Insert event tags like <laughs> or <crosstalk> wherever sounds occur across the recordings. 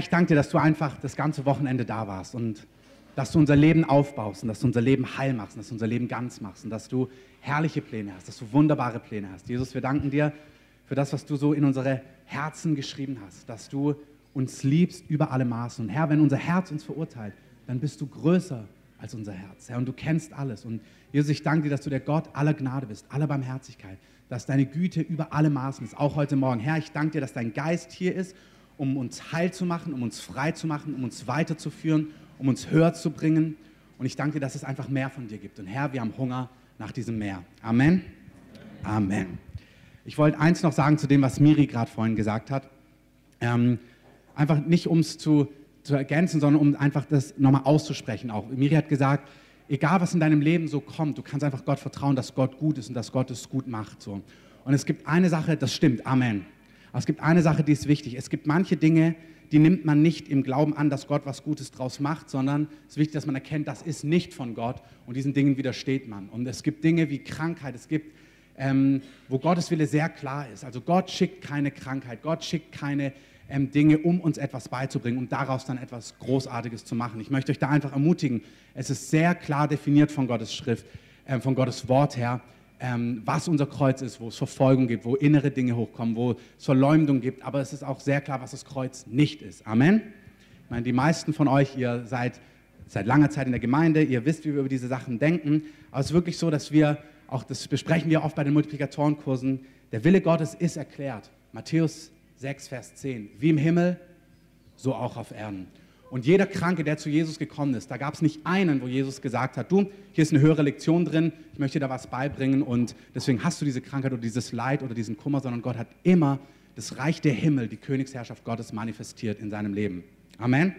ich danke dir, dass du einfach das ganze Wochenende da warst und dass du unser Leben aufbaust und dass du unser Leben heil machst und dass du unser Leben ganz machst und dass du herrliche Pläne hast, dass du wunderbare Pläne hast. Jesus, wir danken dir für das, was du so in unsere Herzen geschrieben hast, dass du uns liebst über alle Maßen. Und Herr, wenn unser Herz uns verurteilt, dann bist du größer als unser Herz, Herr, und du kennst alles. Und Jesus, ich danke dir, dass du der Gott aller Gnade bist, aller Barmherzigkeit, dass deine Güte über alle Maßen ist, auch heute Morgen. Herr, ich danke dir, dass dein Geist hier ist, um uns heil zu machen, um uns frei zu machen, um uns weiterzuführen, um uns höher zu bringen. Und ich danke dir, dass es einfach mehr von dir gibt. Und Herr, wir haben Hunger nach diesem Meer. Amen. Amen. Ich wollte eins noch sagen zu dem, was Miri gerade vorhin gesagt hat. Ähm, einfach nicht, um es zu, zu ergänzen, sondern um einfach das nochmal auszusprechen auch. Miri hat gesagt, egal was in deinem Leben so kommt, du kannst einfach Gott vertrauen, dass Gott gut ist und dass Gott es gut macht. So. Und es gibt eine Sache, das stimmt, Amen. Aber es gibt eine Sache, die ist wichtig. Es gibt manche Dinge, die nimmt man nicht im Glauben an, dass Gott was Gutes draus macht, sondern es ist wichtig, dass man erkennt, das ist nicht von Gott und diesen Dingen widersteht man. Und es gibt Dinge wie Krankheit, es gibt, ähm, wo Gottes Wille sehr klar ist. Also Gott schickt keine Krankheit, Gott schickt keine ähm, Dinge, um uns etwas beizubringen, um daraus dann etwas Großartiges zu machen. Ich möchte euch da einfach ermutigen. Es ist sehr klar definiert von Gottes Schrift, ähm, von Gottes Wort her, ähm, was unser Kreuz ist, wo es Verfolgung gibt, wo innere Dinge hochkommen, wo es Verleumdung gibt. Aber es ist auch sehr klar, was das Kreuz nicht ist. Amen. Ich meine, die meisten von euch, ihr seid seit langer Zeit in der Gemeinde, ihr wisst, wie wir über diese Sachen denken. Aber es ist wirklich so, dass wir, auch das besprechen wir oft bei den Multiplikatorenkursen, der Wille Gottes ist erklärt. Matthäus 6, Vers 10. Wie im Himmel, so auch auf Erden. Und jeder Kranke, der zu Jesus gekommen ist, da gab es nicht einen, wo Jesus gesagt hat, du, hier ist eine höhere Lektion drin, ich möchte dir da was beibringen und deswegen hast du diese Krankheit oder dieses Leid oder diesen Kummer, sondern Gott hat immer das Reich der Himmel, die Königsherrschaft Gottes manifestiert in seinem Leben. Amen.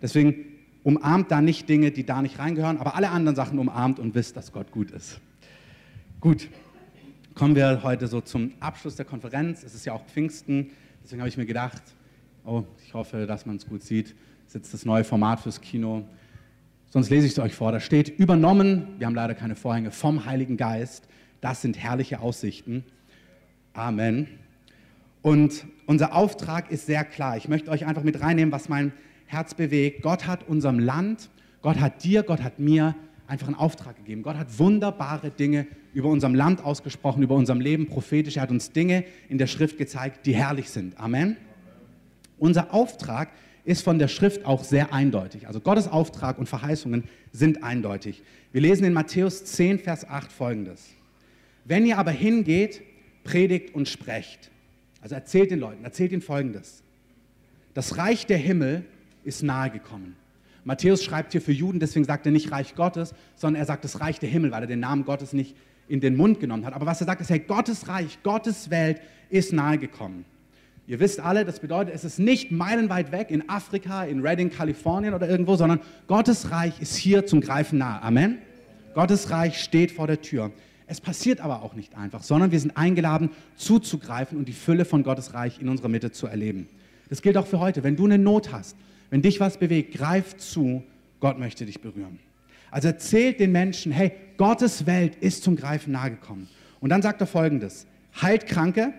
Deswegen umarmt da nicht Dinge, die da nicht reingehören, aber alle anderen Sachen umarmt und wisst, dass Gott gut ist. Gut, kommen wir heute so zum Abschluss der Konferenz. Es ist ja auch Pfingsten, deswegen habe ich mir gedacht, oh, ich hoffe, dass man es gut sieht ist jetzt das neue Format fürs Kino. Sonst lese ich es euch vor. Da steht übernommen, wir haben leider keine Vorhänge, vom Heiligen Geist. Das sind herrliche Aussichten. Amen. Und unser Auftrag ist sehr klar. Ich möchte euch einfach mit reinnehmen, was mein Herz bewegt. Gott hat unserem Land, Gott hat dir, Gott hat mir einfach einen Auftrag gegeben. Gott hat wunderbare Dinge über unserem Land ausgesprochen, über unserem Leben prophetisch. Er hat uns Dinge in der Schrift gezeigt, die herrlich sind. Amen. Unser Auftrag ist, ist von der Schrift auch sehr eindeutig. Also Gottes Auftrag und Verheißungen sind eindeutig. Wir lesen in Matthäus 10, Vers 8 folgendes. Wenn ihr aber hingeht, predigt und sprecht. Also erzählt den Leuten, erzählt ihnen folgendes. Das Reich der Himmel ist nahe gekommen. Matthäus schreibt hier für Juden, deswegen sagt er nicht Reich Gottes, sondern er sagt das Reich der Himmel, weil er den Namen Gottes nicht in den Mund genommen hat. Aber was er sagt, ist, hey, Gottes Reich, Gottes Welt ist nahe gekommen. Ihr wisst alle, das bedeutet, es ist nicht meilenweit weg in Afrika, in Redding, Kalifornien oder irgendwo, sondern Gottes Reich ist hier zum Greifen nahe. Amen. Gottes Reich steht vor der Tür. Es passiert aber auch nicht einfach, sondern wir sind eingeladen, zuzugreifen und die Fülle von Gottes Reich in unserer Mitte zu erleben. Das gilt auch für heute. Wenn du eine Not hast, wenn dich was bewegt, greif zu. Gott möchte dich berühren. Also erzählt den Menschen, hey, Gottes Welt ist zum Greifen nahe gekommen. Und dann sagt er folgendes: Heilt Kranke,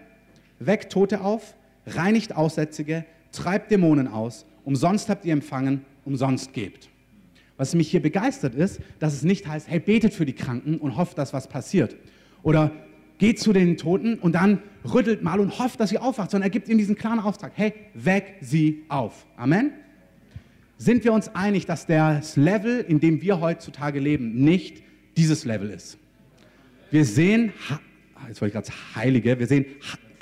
weckt Tote auf, reinigt Aussätzige, treibt Dämonen aus, umsonst habt ihr empfangen, umsonst gebt. Was mich hier begeistert ist, dass es nicht heißt, hey, betet für die Kranken und hofft, dass was passiert. Oder geht zu den Toten und dann rüttelt mal und hofft, dass sie aufwacht, sondern er gibt ihnen diesen klaren Auftrag, hey, weck sie auf. Amen. Sind wir uns einig, dass das Level, in dem wir heutzutage leben, nicht dieses Level ist? Wir sehen, jetzt wollte ich gerade Heilige, wir sehen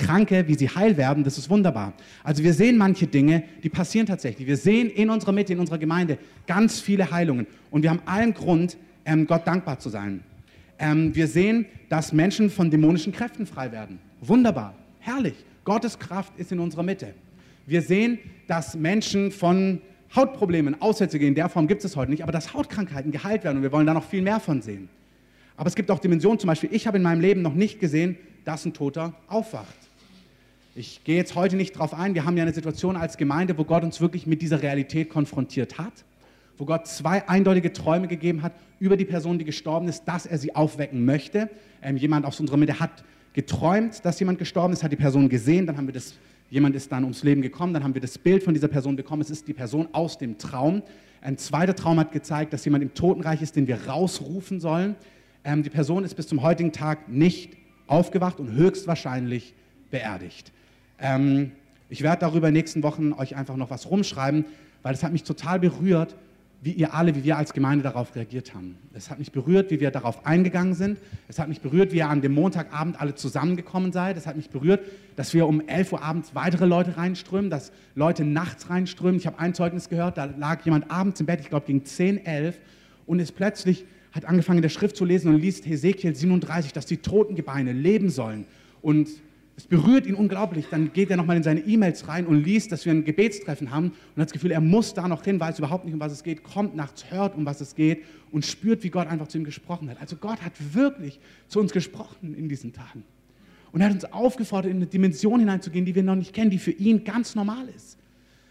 Kranke, wie sie heil werden, das ist wunderbar. Also wir sehen manche Dinge, die passieren tatsächlich. Wir sehen in unserer Mitte, in unserer Gemeinde ganz viele Heilungen. Und wir haben allen Grund, ähm, Gott dankbar zu sein. Ähm, wir sehen, dass Menschen von dämonischen Kräften frei werden. Wunderbar, herrlich. Gottes Kraft ist in unserer Mitte. Wir sehen, dass Menschen von Hautproblemen, Aussätzige in der Form gibt es heute nicht, aber dass Hautkrankheiten geheilt werden und wir wollen da noch viel mehr von sehen. Aber es gibt auch Dimensionen, zum Beispiel, ich habe in meinem Leben noch nicht gesehen, dass ein Toter aufwacht. Ich gehe jetzt heute nicht darauf ein. Wir haben ja eine Situation als Gemeinde, wo Gott uns wirklich mit dieser Realität konfrontiert hat, wo Gott zwei eindeutige Träume gegeben hat über die Person, die gestorben ist, dass er sie aufwecken möchte. Ähm, jemand aus unserer Mitte hat geträumt, dass jemand gestorben ist, hat die Person gesehen, dann haben wir das Jemand ist dann ums Leben gekommen, dann haben wir das Bild von dieser Person bekommen. Es ist die Person aus dem Traum. Ein zweiter Traum hat gezeigt, dass jemand im Totenreich ist, den wir rausrufen sollen. Ähm, die Person ist bis zum heutigen Tag nicht aufgewacht und höchstwahrscheinlich beerdigt. Ähm, ich werde darüber in den nächsten Wochen euch einfach noch was rumschreiben, weil es hat mich total berührt, wie ihr alle, wie wir als Gemeinde darauf reagiert haben. Es hat mich berührt, wie wir darauf eingegangen sind. Es hat mich berührt, wie ihr an dem Montagabend alle zusammengekommen seid. Es hat mich berührt, dass wir um 11 Uhr abends weitere Leute reinströmen, dass Leute nachts reinströmen. Ich habe ein Zeugnis gehört, da lag jemand abends im Bett, ich glaube gegen 10, 11 und ist plötzlich, hat angefangen in der Schrift zu lesen und liest Hesekiel 37, dass die Totengebeine leben sollen. Und es berührt ihn unglaublich. Dann geht er nochmal in seine E-Mails rein und liest, dass wir ein Gebetstreffen haben und hat das Gefühl, er muss da noch hin, weiß überhaupt nicht, um was es geht, kommt nachts, hört, um was es geht und spürt, wie Gott einfach zu ihm gesprochen hat. Also Gott hat wirklich zu uns gesprochen in diesen Tagen. Und er hat uns aufgefordert, in eine Dimension hineinzugehen, die wir noch nicht kennen, die für ihn ganz normal ist.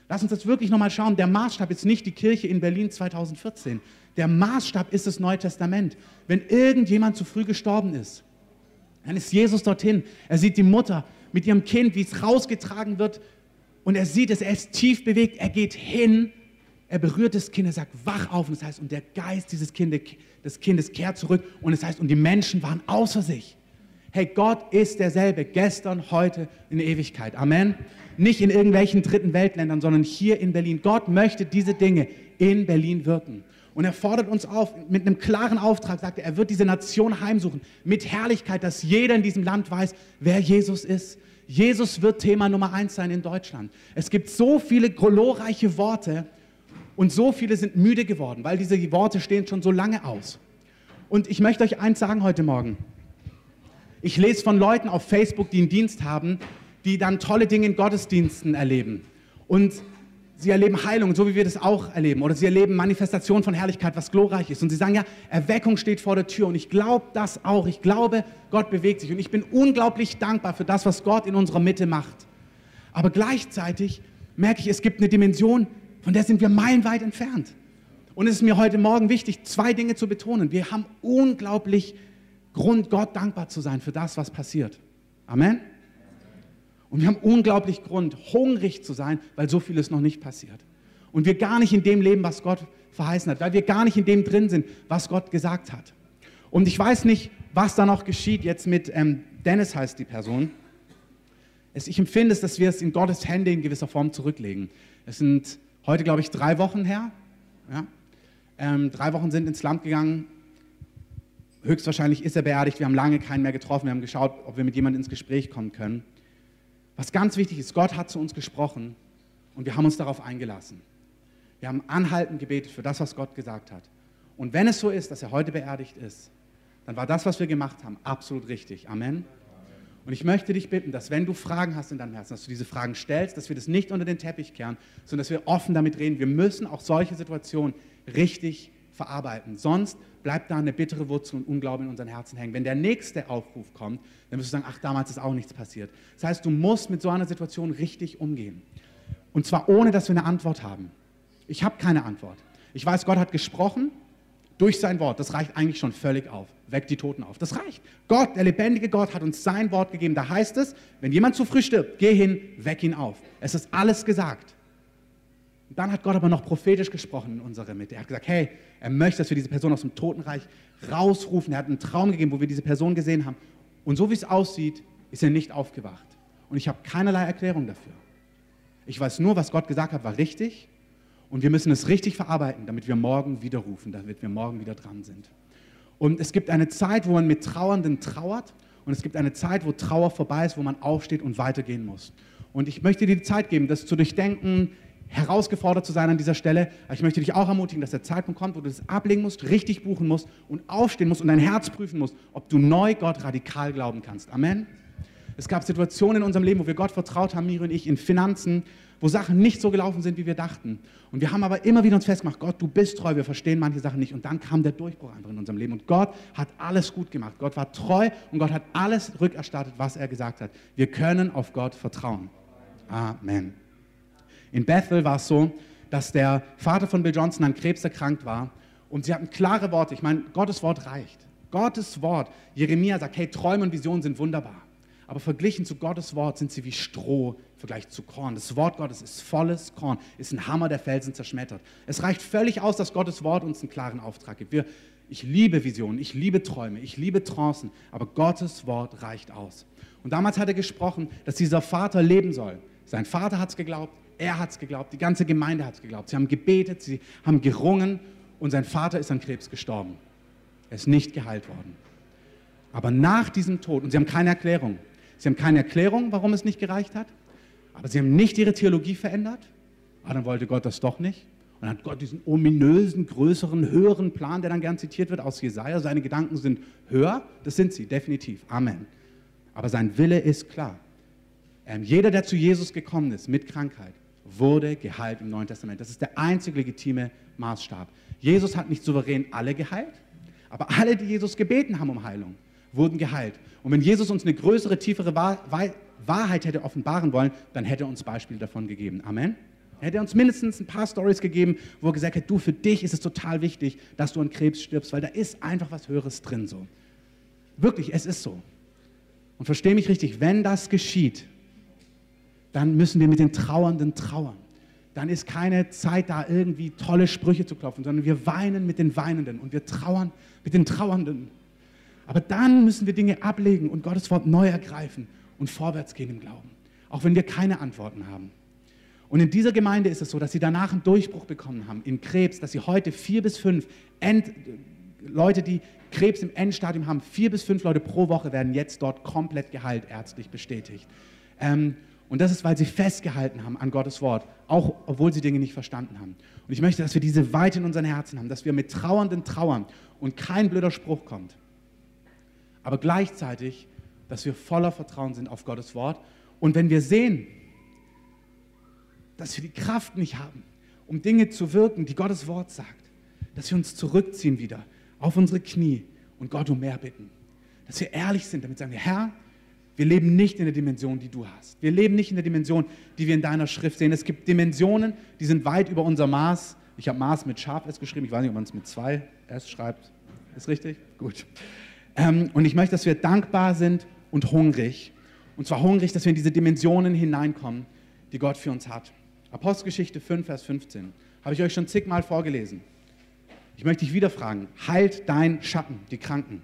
Lass uns das wirklich nochmal schauen. Der Maßstab ist nicht die Kirche in Berlin 2014. Der Maßstab ist das Neue Testament. Wenn irgendjemand zu früh gestorben ist, dann ist Jesus dorthin. Er sieht die Mutter mit ihrem Kind, wie es rausgetragen wird. Und er sieht es, er ist tief bewegt. Er geht hin, er berührt das Kind, er sagt, wach auf. Und das heißt, und der Geist dieses Kindes, des Kindes kehrt zurück. Und es das heißt, und die Menschen waren außer sich. Hey, Gott ist derselbe, gestern, heute, in Ewigkeit. Amen. Nicht in irgendwelchen dritten Weltländern, sondern hier in Berlin. Gott möchte diese Dinge in Berlin wirken. Und er fordert uns auf, mit einem klaren Auftrag, sagt er, er wird diese Nation heimsuchen, mit Herrlichkeit, dass jeder in diesem Land weiß, wer Jesus ist. Jesus wird Thema Nummer eins sein in Deutschland. Es gibt so viele glorreiche Worte und so viele sind müde geworden, weil diese Worte stehen schon so lange aus. Und ich möchte euch eins sagen heute Morgen. Ich lese von Leuten auf Facebook, die einen Dienst haben, die dann tolle Dinge in Gottesdiensten erleben. Und Sie erleben Heilung, so wie wir das auch erleben. Oder sie erleben Manifestation von Herrlichkeit, was glorreich ist. Und sie sagen ja, Erweckung steht vor der Tür. Und ich glaube das auch. Ich glaube, Gott bewegt sich. Und ich bin unglaublich dankbar für das, was Gott in unserer Mitte macht. Aber gleichzeitig merke ich, es gibt eine Dimension, von der sind wir meilenweit entfernt. Und es ist mir heute Morgen wichtig, zwei Dinge zu betonen. Wir haben unglaublich Grund, Gott dankbar zu sein für das, was passiert. Amen. Und wir haben unglaublich Grund, hungrig zu sein, weil so vieles noch nicht passiert. Und wir gar nicht in dem leben, was Gott verheißen hat, weil wir gar nicht in dem drin sind, was Gott gesagt hat. Und ich weiß nicht, was da noch geschieht jetzt mit ähm, Dennis heißt die Person. Es, ich empfinde es, dass wir es in Gottes Hände in gewisser Form zurücklegen. Es sind heute, glaube ich, drei Wochen her. Ja? Ähm, drei Wochen sind ins Land gegangen. Höchstwahrscheinlich ist er beerdigt. Wir haben lange keinen mehr getroffen. Wir haben geschaut, ob wir mit jemandem ins Gespräch kommen können. Was ganz wichtig ist, Gott hat zu uns gesprochen und wir haben uns darauf eingelassen. Wir haben anhaltend gebetet für das, was Gott gesagt hat. Und wenn es so ist, dass er heute beerdigt ist, dann war das, was wir gemacht haben, absolut richtig. Amen. Und ich möchte dich bitten, dass wenn du Fragen hast in deinem Herzen, dass du diese Fragen stellst, dass wir das nicht unter den Teppich kehren, sondern dass wir offen damit reden. Wir müssen auch solche Situationen richtig verarbeiten. Sonst bleibt da eine bittere Wurzel und Unglauben in unseren Herzen hängen. Wenn der nächste Aufruf kommt, dann wirst du sagen, ach, damals ist auch nichts passiert. Das heißt, du musst mit so einer Situation richtig umgehen. Und zwar ohne, dass wir eine Antwort haben. Ich habe keine Antwort. Ich weiß, Gott hat gesprochen durch sein Wort. Das reicht eigentlich schon völlig auf. Weck die Toten auf. Das reicht. Gott, der lebendige Gott, hat uns sein Wort gegeben. Da heißt es, wenn jemand zu früh stirbt, geh hin, weck ihn auf. Es ist alles gesagt. Dann hat Gott aber noch prophetisch gesprochen in unserer Mitte. Er hat gesagt, hey, er möchte, dass wir diese Person aus dem Totenreich rausrufen. Er hat einen Traum gegeben, wo wir diese Person gesehen haben. Und so wie es aussieht, ist er nicht aufgewacht. Und ich habe keinerlei Erklärung dafür. Ich weiß nur, was Gott gesagt hat, war richtig. Und wir müssen es richtig verarbeiten, damit wir morgen wieder rufen, damit wir morgen wieder dran sind. Und es gibt eine Zeit, wo man mit Trauernden trauert. Und es gibt eine Zeit, wo Trauer vorbei ist, wo man aufsteht und weitergehen muss. Und ich möchte dir die Zeit geben, das zu durchdenken, herausgefordert zu sein an dieser Stelle. Aber ich möchte dich auch ermutigen, dass der Zeitpunkt kommt, wo du das ablegen musst, richtig buchen musst und aufstehen musst und dein Herz prüfen musst, ob du neu Gott radikal glauben kannst. Amen. Es gab Situationen in unserem Leben, wo wir Gott vertraut haben, Miri und ich, in Finanzen, wo Sachen nicht so gelaufen sind, wie wir dachten. Und wir haben aber immer wieder uns festgemacht, Gott, du bist treu, wir verstehen manche Sachen nicht. Und dann kam der Durchbruch einfach in unserem Leben. Und Gott hat alles gut gemacht. Gott war treu und Gott hat alles rückerstattet, was er gesagt hat. Wir können auf Gott vertrauen. Amen. In Bethel war es so, dass der Vater von Bill Johnson an Krebs erkrankt war und sie hatten klare Worte. Ich meine, Gottes Wort reicht. Gottes Wort. Jeremia sagt, hey, Träume und Visionen sind wunderbar. Aber verglichen zu Gottes Wort sind sie wie Stroh, Vergleich zu Korn. Das Wort Gottes ist volles Korn, ist ein Hammer, der Felsen zerschmettert. Es reicht völlig aus, dass Gottes Wort uns einen klaren Auftrag gibt. Wir, ich liebe Visionen, ich liebe Träume, ich liebe Trancen, aber Gottes Wort reicht aus. Und damals hat er gesprochen, dass dieser Vater leben soll. Sein Vater hat es geglaubt, er hat es geglaubt, die ganze Gemeinde hat es geglaubt. Sie haben gebetet, sie haben gerungen und sein Vater ist an Krebs gestorben. Er ist nicht geheilt worden. Aber nach diesem Tod, und sie haben keine Erklärung, sie haben keine Erklärung, warum es nicht gereicht hat, aber sie haben nicht ihre Theologie verändert, aber dann wollte Gott das doch nicht. Und dann hat Gott diesen ominösen, größeren, höheren Plan, der dann gern zitiert wird aus Jesaja. Seine Gedanken sind höher, das sind sie, definitiv. Amen. Aber sein Wille ist klar. Ähm, jeder, der zu Jesus gekommen ist mit Krankheit, wurde geheilt im Neuen Testament. Das ist der einzige legitime Maßstab. Jesus hat nicht souverän alle geheilt, aber alle, die Jesus gebeten haben um Heilung, wurden geheilt. Und wenn Jesus uns eine größere, tiefere Wahrheit hätte offenbaren wollen, dann hätte er uns Beispiele davon gegeben. Amen. Er hätte uns mindestens ein paar Stories gegeben, wo er gesagt hat, du, für dich ist es total wichtig, dass du an Krebs stirbst, weil da ist einfach was Höheres drin so. Wirklich, es ist so. Und verstehe mich richtig, wenn das geschieht, dann müssen wir mit den Trauernden trauern. Dann ist keine Zeit da, irgendwie tolle Sprüche zu klopfen, sondern wir weinen mit den Weinenden und wir trauern mit den Trauernden. Aber dann müssen wir Dinge ablegen und Gottes Wort neu ergreifen und vorwärts gehen im Glauben, auch wenn wir keine Antworten haben. Und in dieser Gemeinde ist es so, dass sie danach einen Durchbruch bekommen haben in Krebs, dass sie heute vier bis fünf End Leute, die Krebs im Endstadium haben, vier bis fünf Leute pro Woche werden jetzt dort komplett geheilt, ärztlich bestätigt. Ähm, und das ist, weil sie festgehalten haben an Gottes Wort, auch obwohl sie Dinge nicht verstanden haben. Und ich möchte, dass wir diese Weite in unseren Herzen haben, dass wir mit Trauernden trauern und kein blöder Spruch kommt. Aber gleichzeitig, dass wir voller Vertrauen sind auf Gottes Wort. Und wenn wir sehen, dass wir die Kraft nicht haben, um Dinge zu wirken, die Gottes Wort sagt, dass wir uns zurückziehen wieder auf unsere Knie und Gott um mehr bitten. Dass wir ehrlich sind, damit sagen wir, Herr, wir leben nicht in der Dimension, die du hast. Wir leben nicht in der Dimension, die wir in deiner Schrift sehen. Es gibt Dimensionen, die sind weit über unser Maß. Ich habe Maß mit Scharf S geschrieben. Ich weiß nicht, ob man es mit zwei S schreibt. Ist richtig? Gut. Ähm, und ich möchte, dass wir dankbar sind und hungrig. Und zwar hungrig, dass wir in diese Dimensionen hineinkommen, die Gott für uns hat. Apostelgeschichte 5, Vers 15. Habe ich euch schon zigmal vorgelesen. Ich möchte dich wieder fragen. Heilt dein Schatten, die Kranken.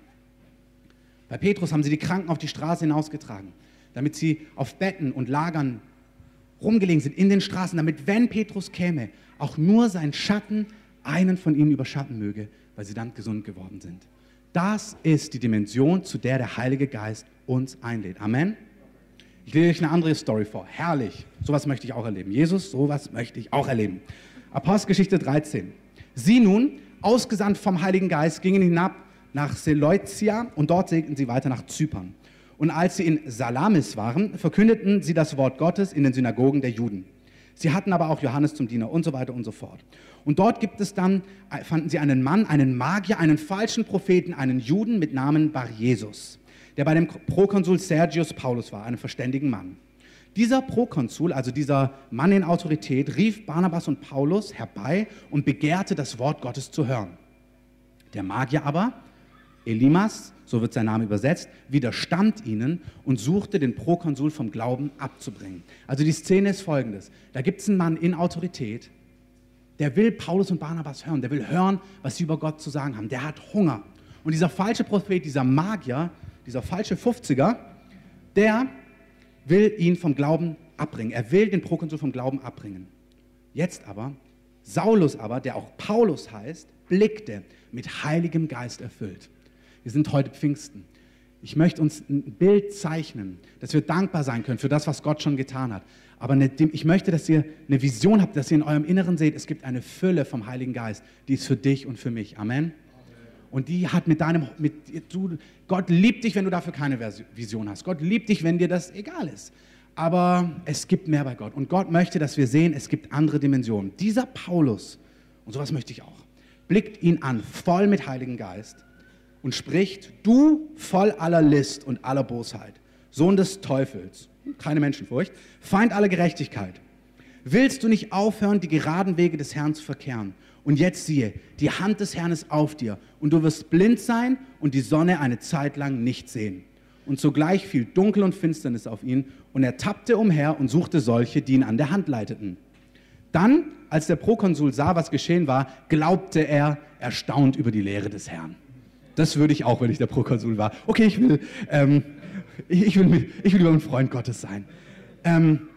Bei Petrus haben sie die Kranken auf die Straße hinausgetragen, damit sie auf Betten und Lagern rumgelegen sind in den Straßen, damit, wenn Petrus käme, auch nur sein Schatten einen von ihnen überschatten möge, weil sie dann gesund geworden sind. Das ist die Dimension, zu der der Heilige Geist uns einlädt. Amen. Ich lese euch eine andere Story vor. Herrlich. Sowas möchte ich auch erleben. Jesus, sowas möchte ich auch erleben. Apostelgeschichte 13. Sie nun, ausgesandt vom Heiligen Geist, gingen hinab nach Seleucia und dort segelten sie weiter nach Zypern. Und als sie in Salamis waren, verkündeten sie das Wort Gottes in den Synagogen der Juden. Sie hatten aber auch Johannes zum Diener und so weiter und so fort. Und dort gibt es dann, äh, fanden sie einen Mann, einen Magier, einen falschen Propheten, einen Juden mit Namen Bar Jesus, der bei dem Prokonsul Sergius Paulus war, einem verständigen Mann. Dieser Prokonsul, also dieser Mann in Autorität, rief Barnabas und Paulus herbei und begehrte, das Wort Gottes zu hören. Der Magier aber Elimas, so wird sein Name übersetzt, widerstand ihnen und suchte den Prokonsul vom Glauben abzubringen. Also die Szene ist folgendes. Da gibt es einen Mann in Autorität, der will Paulus und Barnabas hören, der will hören, was sie über Gott zu sagen haben. Der hat Hunger. Und dieser falsche Prophet, dieser Magier, dieser falsche 50er, der will ihn vom Glauben abbringen. Er will den Prokonsul vom Glauben abbringen. Jetzt aber, Saulus aber, der auch Paulus heißt, blickte mit heiligem Geist erfüllt. Wir sind heute Pfingsten. Ich möchte uns ein Bild zeichnen, dass wir dankbar sein können für das, was Gott schon getan hat. Aber ich möchte, dass ihr eine Vision habt, dass ihr in eurem Inneren seht, es gibt eine Fülle vom Heiligen Geist, die ist für dich und für mich. Amen. Und die hat mit deinem, mit, du, Gott liebt dich, wenn du dafür keine Vision hast. Gott liebt dich, wenn dir das egal ist. Aber es gibt mehr bei Gott. Und Gott möchte, dass wir sehen, es gibt andere Dimensionen. Dieser Paulus, und sowas möchte ich auch, blickt ihn an, voll mit Heiligen Geist und spricht, du voll aller List und aller Bosheit, Sohn des Teufels, keine Menschenfurcht, Feind aller Gerechtigkeit. Willst du nicht aufhören, die geraden Wege des Herrn zu verkehren? Und jetzt siehe, die Hand des Herrn ist auf dir und du wirst blind sein und die Sonne eine Zeit lang nicht sehen. und sogleich fiel Dunkel und Finsternis auf ihn und er tappte umher und suchte solche, die ihn an der Hand leiteten. Dann, als der Prokonsul sah, was geschehen war, glaubte er erstaunt über die Lehre des Herrn. Das würde ich auch, wenn ich der Prokonsul war. Okay, ich will, ähm, ich, will, ich will über ein Freund Gottes sein. Ähm,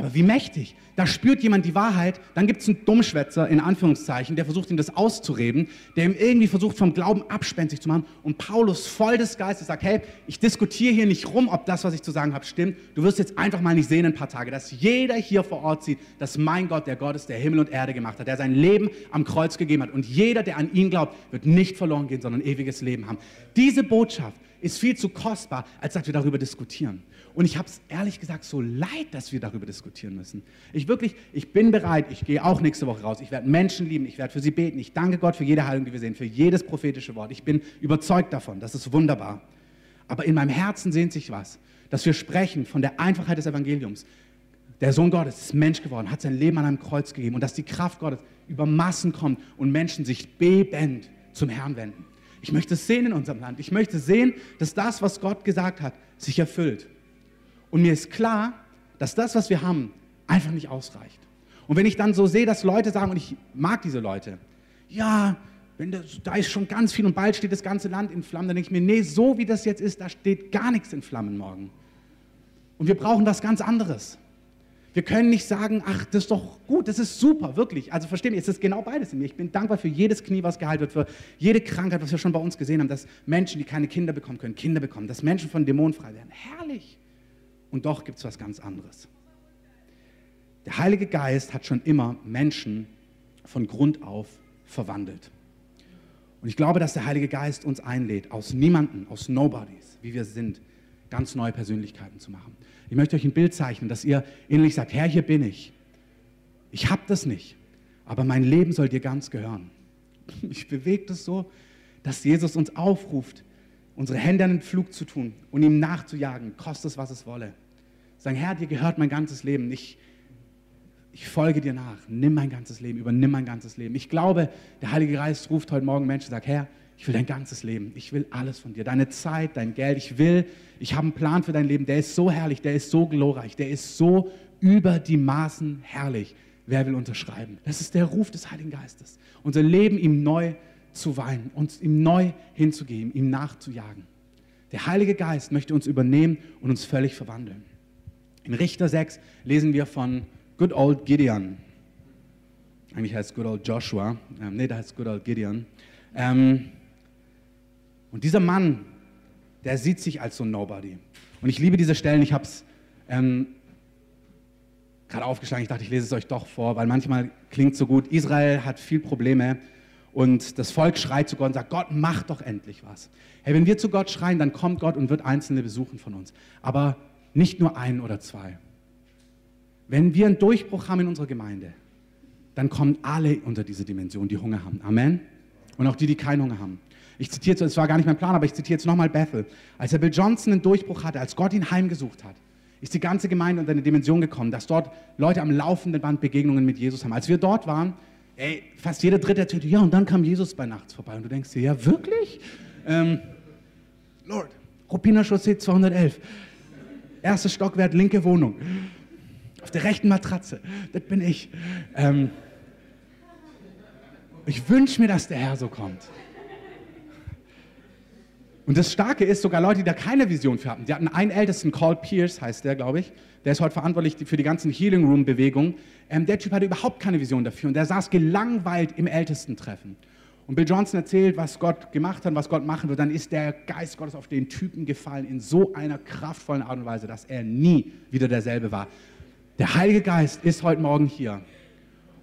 aber wie mächtig. Da spürt jemand die Wahrheit, dann gibt es einen Dummschwätzer, in Anführungszeichen, der versucht ihm das auszureden, der ihm irgendwie versucht vom Glauben abspenstig zu machen. Und Paulus voll des Geistes sagt, hey, ich diskutiere hier nicht rum, ob das, was ich zu sagen habe, stimmt. Du wirst jetzt einfach mal nicht sehen in ein paar Tage, dass jeder hier vor Ort sieht, dass mein Gott der Gott ist, der Himmel und Erde gemacht hat, der sein Leben am Kreuz gegeben hat. Und jeder, der an ihn glaubt, wird nicht verloren gehen, sondern ewiges Leben haben. Diese Botschaft ist viel zu kostbar, als dass wir darüber diskutieren. Und ich habe es ehrlich gesagt so leid, dass wir darüber diskutieren müssen. Ich wirklich, ich bin bereit, ich gehe auch nächste Woche raus. Ich werde Menschen lieben, ich werde für sie beten. Ich danke Gott für jede Heilung, die wir sehen, für jedes prophetische Wort. Ich bin überzeugt davon, das ist wunderbar. Aber in meinem Herzen sehnt sich was, dass wir sprechen von der Einfachheit des Evangeliums. Der Sohn Gottes ist Mensch geworden, hat sein Leben an einem Kreuz gegeben und dass die Kraft Gottes über Massen kommt und Menschen sich bebend zum Herrn wenden. Ich möchte es sehen in unserem Land. Ich möchte sehen, dass das, was Gott gesagt hat, sich erfüllt. Und mir ist klar, dass das, was wir haben, einfach nicht ausreicht. Und wenn ich dann so sehe, dass Leute sagen, und ich mag diese Leute, ja, das, da ist schon ganz viel und bald steht das ganze Land in Flammen, dann denke ich mir, nee, so wie das jetzt ist, da steht gar nichts in Flammen morgen. Und wir brauchen was ganz anderes. Wir können nicht sagen, ach, das ist doch gut, das ist super, wirklich. Also verstehen es ist genau beides in mir. Ich bin dankbar für jedes Knie, was geheilt wird, für jede Krankheit, was wir schon bei uns gesehen haben, dass Menschen, die keine Kinder bekommen können, Kinder bekommen, dass Menschen von Dämonen frei werden. Herrlich. Und doch gibt es was ganz anderes. Der Heilige Geist hat schon immer Menschen von Grund auf verwandelt. Und ich glaube, dass der Heilige Geist uns einlädt, aus niemanden, aus Nobodies, wie wir sind, ganz neue Persönlichkeiten zu machen. Ich möchte euch ein Bild zeichnen, dass ihr innerlich sagt, Herr, hier bin ich. Ich habe das nicht, aber mein Leben soll dir ganz gehören. <laughs> Ich bewege das so, dass Jesus uns aufruft, unsere Hände an den Flug zu tun und ihm nachzujagen, kostet es, was es wolle. Sagen, Herr, dir gehört mein ganzes Leben. Ich, ich folge dir nach. Nimm mein ganzes Leben, übernimm mein ganzes Leben. Ich glaube, der Heilige Geist ruft heute Morgen Menschen und sagt, Herr, ich will dein ganzes Leben. Ich will alles von dir. Deine Zeit, dein Geld. Ich will, ich habe einen Plan für dein Leben. Der ist so herrlich, der ist so glorreich, der ist so über die Maßen herrlich. Wer will unterschreiben? Das ist der Ruf des Heiligen Geistes. Unser Leben ihm neu zu weinen, uns ihm neu hinzugeben, ihm nachzujagen. Der Heilige Geist möchte uns übernehmen und uns völlig verwandeln. In Richter 6 lesen wir von Good Old Gideon. Eigentlich heißt Good Old Joshua. Ähm, nee, da heißt Good Old Gideon. Ähm, und dieser Mann, der sieht sich als so Nobody. Und ich liebe diese Stellen. Ich habe es ähm, gerade aufgeschlagen. Ich dachte, ich lese es euch doch vor, weil manchmal klingt so gut. Israel hat viel Probleme und das Volk schreit zu Gott und sagt, Gott, mach doch endlich was. Hey, wenn wir zu Gott schreien, dann kommt Gott und wird Einzelne besuchen von uns. Aber nicht nur einen oder zwei. Wenn wir einen Durchbruch haben in unserer Gemeinde, dann kommen alle unter diese Dimension, die Hunger haben. Amen. Und auch die, die keinen Hunger haben. Ich zitiere, es war gar nicht mein Plan, aber ich zitiere jetzt nochmal Bethel. Als der Bill Johnson einen Durchbruch hatte, als Gott ihn heimgesucht hat, ist die ganze Gemeinde unter eine Dimension gekommen, dass dort Leute am laufenden Band Begegnungen mit Jesus haben. Als wir dort waren, ey, fast jeder Dritte erzählte, ja, und dann kam Jesus bei Nachts vorbei. Und du denkst dir, ja, wirklich? Ähm, Lord, Rupina Chaussee 211. Erstes Stockwerk, linke Wohnung. Auf der rechten Matratze. Das bin ich. Ähm, ich wünsche mir, dass der Herr so kommt. Und das Starke ist, sogar Leute, die da keine Vision für hatten. Die hatten einen Ältesten, Carl Pierce heißt der, glaube ich. Der ist heute verantwortlich für die ganzen Healing Room Bewegungen. Ähm, der Typ hatte überhaupt keine Vision dafür und der saß gelangweilt im Ältestentreffen. Und Bill Johnson erzählt, was Gott gemacht hat, was Gott machen wird. Dann ist der Geist Gottes auf den Typen gefallen in so einer kraftvollen Art und Weise, dass er nie wieder derselbe war. Der Heilige Geist ist heute Morgen hier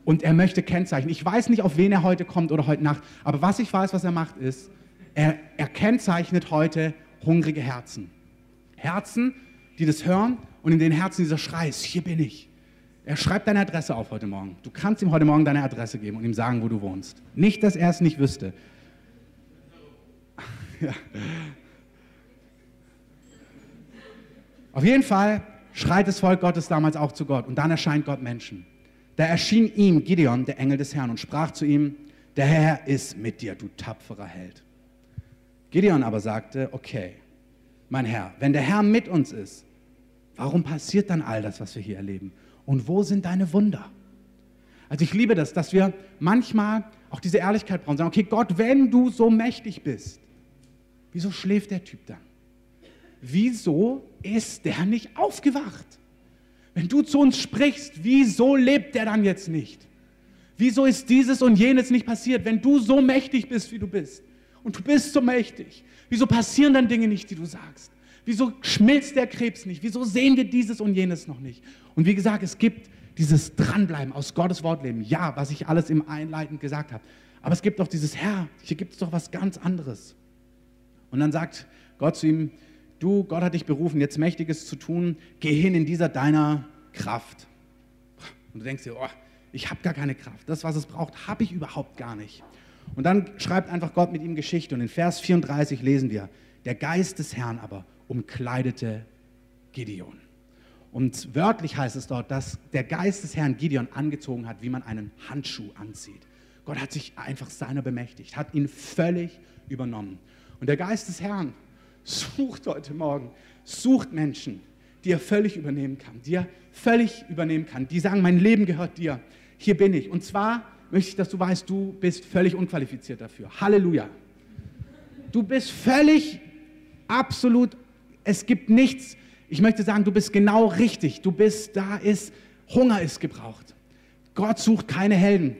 und er möchte Kennzeichen. Ich weiß nicht, auf wen er heute kommt oder heute Nacht, aber was ich weiß, was er macht, ist, er, er kennzeichnet heute hungrige Herzen. Herzen, die das hören und in den Herzen dieser Schrei ist, hier bin ich. Er schreibt deine Adresse auf heute Morgen. Du kannst ihm heute Morgen deine Adresse geben und ihm sagen, wo du wohnst. Nicht, dass er es nicht wüsste. <laughs> ja. Auf jeden Fall schreit das Volk Gottes damals auch zu Gott und dann erscheint Gott Menschen. Da erschien ihm Gideon, der Engel des Herrn, und sprach zu ihm, der Herr ist mit dir, du tapferer Held. Gideon aber sagte, okay, mein Herr, wenn der Herr mit uns ist, warum passiert dann all das, was wir hier erleben? Und wo sind deine Wunder? Also ich liebe das, dass wir manchmal auch diese Ehrlichkeit brauchen. Sagen, okay, Gott, wenn du so mächtig bist, wieso schläft der Typ dann? Wieso ist der nicht aufgewacht? Wenn du zu uns sprichst, wieso lebt der dann jetzt nicht? Wieso ist dieses und jenes nicht passiert, wenn du so mächtig bist, wie du bist? Und du bist so mächtig. Wieso passieren dann Dinge nicht, die du sagst? Wieso schmilzt der Krebs nicht? Wieso sehen wir dieses und jenes noch nicht? Und wie gesagt, es gibt dieses Dranbleiben aus Gottes Wort leben. Ja, was ich alles im Einleitend gesagt habe. Aber es gibt auch dieses Herr, hier gibt es doch was ganz anderes. Und dann sagt Gott zu ihm, du, Gott hat dich berufen, jetzt Mächtiges zu tun, geh hin in dieser deiner Kraft. Und du denkst dir, oh, ich habe gar keine Kraft. Das, was es braucht, habe ich überhaupt gar nicht. Und dann schreibt einfach Gott mit ihm Geschichte. Und in Vers 34 lesen wir, der Geist des Herrn aber umkleidete Gideon. Und wörtlich heißt es dort, dass der Geist des Herrn Gideon angezogen hat, wie man einen Handschuh anzieht. Gott hat sich einfach seiner bemächtigt, hat ihn völlig übernommen. Und der Geist des Herrn sucht heute Morgen, sucht Menschen, die er völlig übernehmen kann, die er völlig übernehmen kann, die sagen, mein Leben gehört dir, hier bin ich. Und zwar möchte ich, dass du weißt, du bist völlig unqualifiziert dafür. Halleluja. Du bist völlig, absolut, es gibt nichts, ich möchte sagen, du bist genau richtig. Du bist, da ist, Hunger ist gebraucht. Gott sucht keine Helden.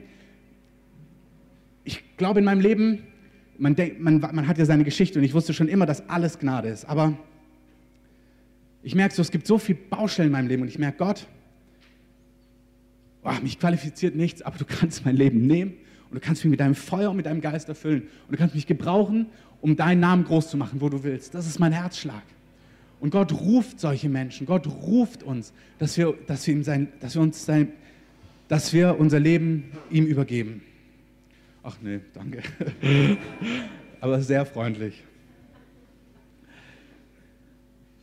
Ich glaube in meinem Leben, man, denk, man, man hat ja seine Geschichte und ich wusste schon immer, dass alles Gnade ist. Aber ich merke so, es gibt so viele Baustellen in meinem Leben und ich merke, Gott, oh, mich qualifiziert nichts, aber du kannst mein Leben nehmen und du kannst mich mit deinem Feuer und mit deinem Geist erfüllen und du kannst mich gebrauchen, um deinen Namen groß zu machen, wo du willst. Das ist mein Herzschlag. Und Gott ruft solche Menschen, Gott ruft uns, dass wir, dass wir, ihm sein, dass wir, uns sein, dass wir unser Leben ihm übergeben. Ach nee, danke. <laughs> Aber sehr freundlich.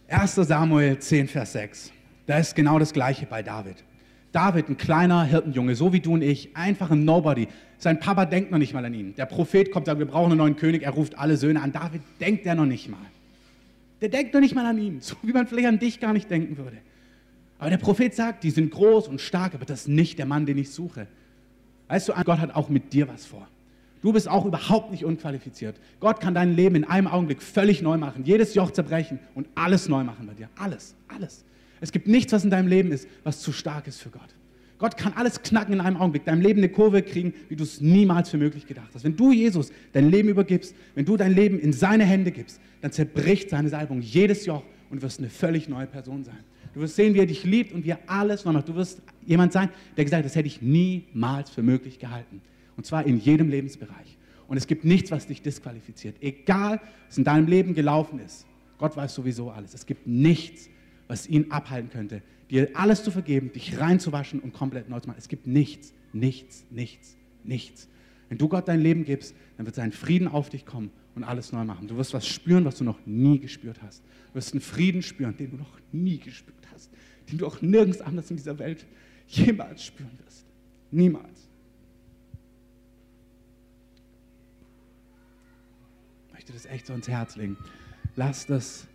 1. Samuel 10, Vers 6. Da ist genau das Gleiche bei David. David, ein kleiner Hirtenjunge, so wie du und ich, einfach ein Nobody. Sein Papa denkt noch nicht mal an ihn. Der Prophet kommt, sagt, wir brauchen einen neuen König, er ruft alle Söhne an. David denkt er noch nicht mal. Der denkt noch nicht mal an ihn, <laughs> so wie man vielleicht an dich gar nicht denken würde. Aber der Prophet sagt, die sind groß und stark, aber das ist nicht der Mann, den ich suche. Weißt du, Gott hat auch mit dir was vor. Du bist auch überhaupt nicht unqualifiziert. Gott kann dein Leben in einem Augenblick völlig neu machen, jedes Joch zerbrechen und alles neu machen bei dir. Alles, alles. Es gibt nichts, was in deinem Leben ist, was zu stark ist für Gott. Gott kann alles knacken in einem Augenblick, deinem Leben eine Kurve kriegen, wie du es niemals für möglich gedacht hast. Wenn du Jesus dein Leben übergibst, wenn du dein Leben in seine Hände gibst, dann zerbricht seine Salbung jedes Joch und wirst eine völlig neue Person sein. Du wirst sehen, wie er dich liebt und wie er alles neu macht. Du wirst jemand sein, der gesagt hat, das hätte ich niemals für möglich gehalten. Und zwar in jedem Lebensbereich. Und es gibt nichts, was dich disqualifiziert. Egal, was in deinem Leben gelaufen ist. Gott weiß sowieso alles. Es gibt nichts, was ihn abhalten könnte, dir alles zu vergeben, dich reinzuwaschen und komplett neu zu machen. Es gibt nichts, nichts, nichts, nichts. Wenn du Gott dein Leben gibst, dann wird sein Frieden auf dich kommen und alles neu machen. Du wirst was spüren, was du noch nie gespürt hast. Du wirst einen Frieden spüren, den du noch nie gespürt hast, den du auch nirgends anders in dieser Welt jemals spüren wirst. Niemals. Ich möchte das echt so ins Herz legen. Lass das,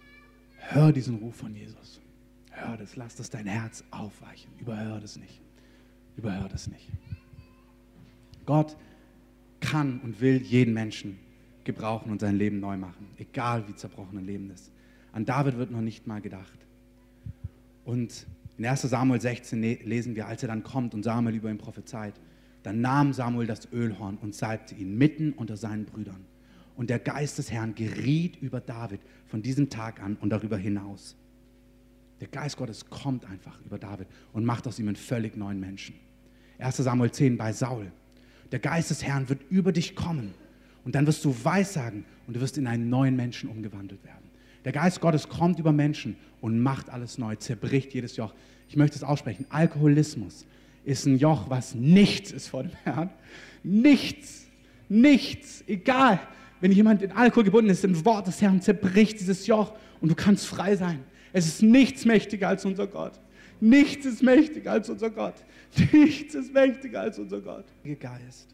hör diesen Ruf von Jesus. Hör das, lass das dein Herz aufweichen. Überhör das nicht. Überhör das nicht. Gott kann und will jeden Menschen gebrauchen und sein Leben neu machen, egal wie zerbrochen ein Leben ist. An David wird noch nicht mal gedacht. Und in 1 Samuel 16 lesen wir, als er dann kommt und Samuel über ihn prophezeit, dann nahm Samuel das Ölhorn und salbte ihn mitten unter seinen Brüdern. Und der Geist des Herrn geriet über David von diesem Tag an und darüber hinaus. Der Geist Gottes kommt einfach über David und macht aus ihm einen völlig neuen Menschen. 1 Samuel 10 bei Saul. Der Geist des Herrn wird über dich kommen und dann wirst du Weissagen und du wirst in einen neuen Menschen umgewandelt werden. Der Geist Gottes kommt über Menschen und macht alles neu, zerbricht jedes Joch. Ich möchte es aussprechen. Alkoholismus ist ein Joch, was nichts ist vor dem Herrn. Nichts, nichts, egal. Wenn jemand in Alkohol gebunden ist, ein Wort des Herrn zerbricht dieses Joch und du kannst frei sein. Es ist nichts mächtiger als unser Gott. Nichts ist mächtiger als unser Gott. <laughs> Nichts ist mächtiger als unser Gott. Geist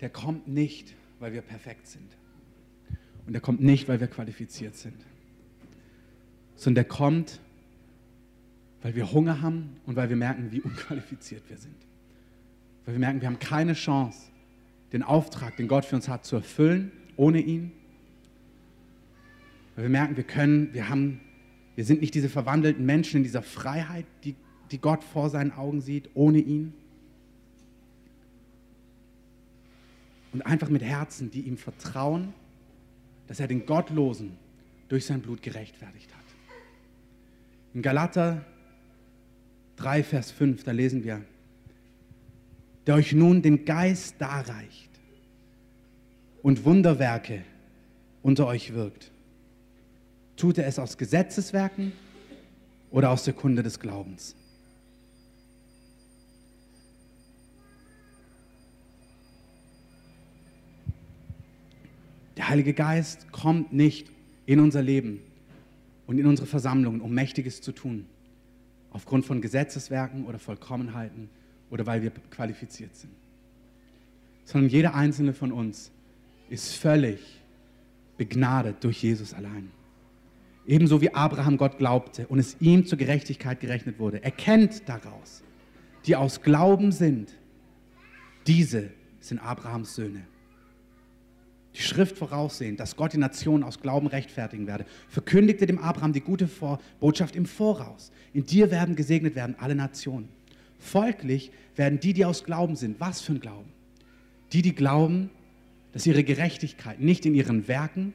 der kommt nicht, weil wir perfekt sind. Und der kommt nicht, weil wir qualifiziert sind, sondern der kommt, weil wir Hunger haben und weil wir merken, wie unqualifiziert wir sind. Weil wir merken, wir haben keine Chance, den Auftrag, den Gott für uns hat, zu erfüllen, ohne ihn. Weil wir merken, wir können, wir haben, wir sind nicht diese verwandelten Menschen in dieser Freiheit, die, die Gott vor seinen Augen sieht, ohne ihn. Und einfach mit Herzen, die ihm vertrauen, dass er den Gottlosen durch sein Blut gerechtfertigt hat. In Galater 3, Vers 5, da lesen wir, der euch nun den Geist darreicht und Wunderwerke unter euch wirkt. Tut er es aus Gesetzeswerken oder aus der Kunde des Glaubens? Der Heilige Geist kommt nicht in unser Leben und in unsere Versammlungen, um Mächtiges zu tun, aufgrund von Gesetzeswerken oder Vollkommenheiten oder weil wir qualifiziert sind, sondern jeder einzelne von uns ist völlig begnadet durch Jesus allein. Ebenso wie Abraham Gott glaubte und es ihm zur Gerechtigkeit gerechnet wurde. Erkennt daraus, die aus Glauben sind, diese sind Abrahams Söhne. Die Schrift voraussehen, dass Gott die Nationen aus Glauben rechtfertigen werde, verkündigte dem Abraham die gute Botschaft im Voraus. In dir werden gesegnet werden alle Nationen. Folglich werden die, die aus Glauben sind, was für ein Glauben? Die, die glauben, dass ihre Gerechtigkeit nicht in ihren Werken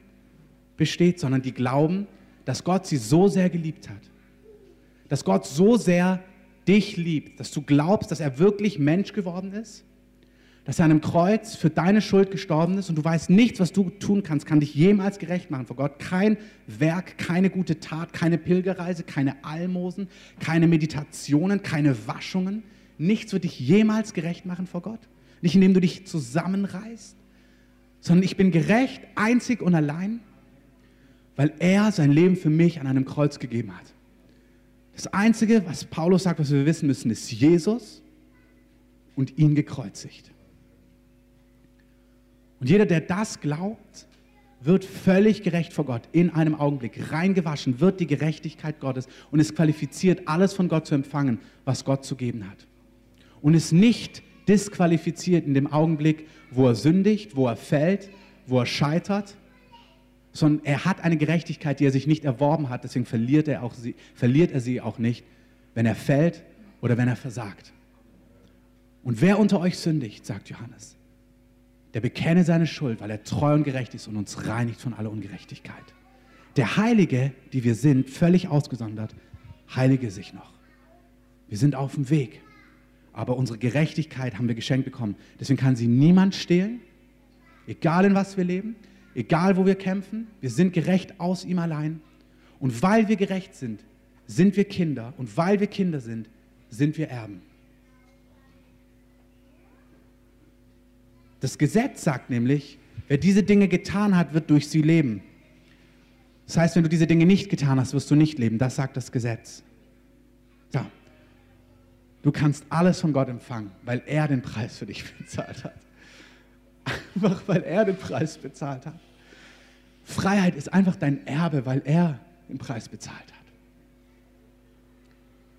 besteht, sondern die glauben, dass Gott sie so sehr geliebt hat. Dass Gott so sehr dich liebt, dass du glaubst, dass er wirklich Mensch geworden ist, dass er an einem Kreuz für deine Schuld gestorben ist und du weißt nichts, was du tun kannst, kann dich jemals gerecht machen vor Gott. Kein Werk, keine gute Tat, keine Pilgerreise, keine Almosen, keine Meditationen, keine Waschungen. Nichts wird dich jemals gerecht machen vor Gott. Nicht indem du dich zusammenreißt, sondern ich bin gerecht, einzig und allein, weil er sein Leben für mich an einem Kreuz gegeben hat. Das Einzige, was Paulus sagt, was wir wissen müssen, ist Jesus und ihn gekreuzigt. Und jeder, der das glaubt, wird völlig gerecht vor Gott in einem Augenblick. Reingewaschen wird die Gerechtigkeit Gottes und ist qualifiziert, alles von Gott zu empfangen, was Gott zu geben hat. Und ist nicht disqualifiziert in dem Augenblick, wo er sündigt, wo er fällt, wo er scheitert, sondern er hat eine Gerechtigkeit, die er sich nicht erworben hat, deswegen verliert er, auch sie, verliert er sie auch nicht, wenn er fällt oder wenn er versagt. Und wer unter euch sündigt, sagt Johannes, der bekenne seine Schuld, weil er treu und gerecht ist und uns reinigt von aller Ungerechtigkeit. Der Heilige, die wir sind, völlig ausgesondert, heilige sich noch. Wir sind auf dem Weg aber unsere Gerechtigkeit haben wir geschenkt bekommen. Deswegen kann sie niemand stehlen, egal in was wir leben, egal wo wir kämpfen. Wir sind gerecht aus ihm allein. Und weil wir gerecht sind, sind wir Kinder. Und weil wir Kinder sind, sind wir Erben. Das Gesetz sagt nämlich, wer diese Dinge getan hat, wird durch sie leben. Das heißt, wenn du diese Dinge nicht getan hast, wirst du nicht leben. Das sagt das Gesetz. Ja. Du kannst alles von Gott empfangen, weil er den Preis für dich <laughs> bezahlt hat. Einfach weil er den Preis bezahlt hat. Freiheit ist einfach dein Erbe, weil er den Preis bezahlt hat.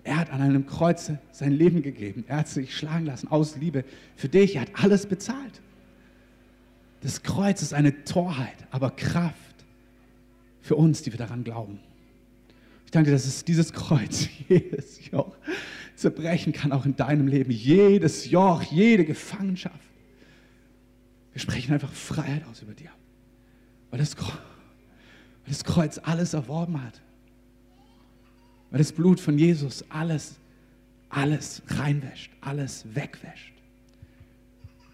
Er hat an einem Kreuze sein Leben gegeben. Er hat sich schlagen lassen aus Liebe für dich. Er hat alles bezahlt. Das Kreuz ist eine Torheit, aber Kraft für uns, die wir daran glauben. Ich danke dass es dieses Kreuz, <laughs> jedes Joch, zerbrechen kann, auch in deinem Leben. Jedes Joch, jede Gefangenschaft. Wir sprechen einfach Freiheit aus über dir. Weil das, Kreuz, weil das Kreuz alles erworben hat. Weil das Blut von Jesus alles, alles reinwäscht, alles wegwäscht.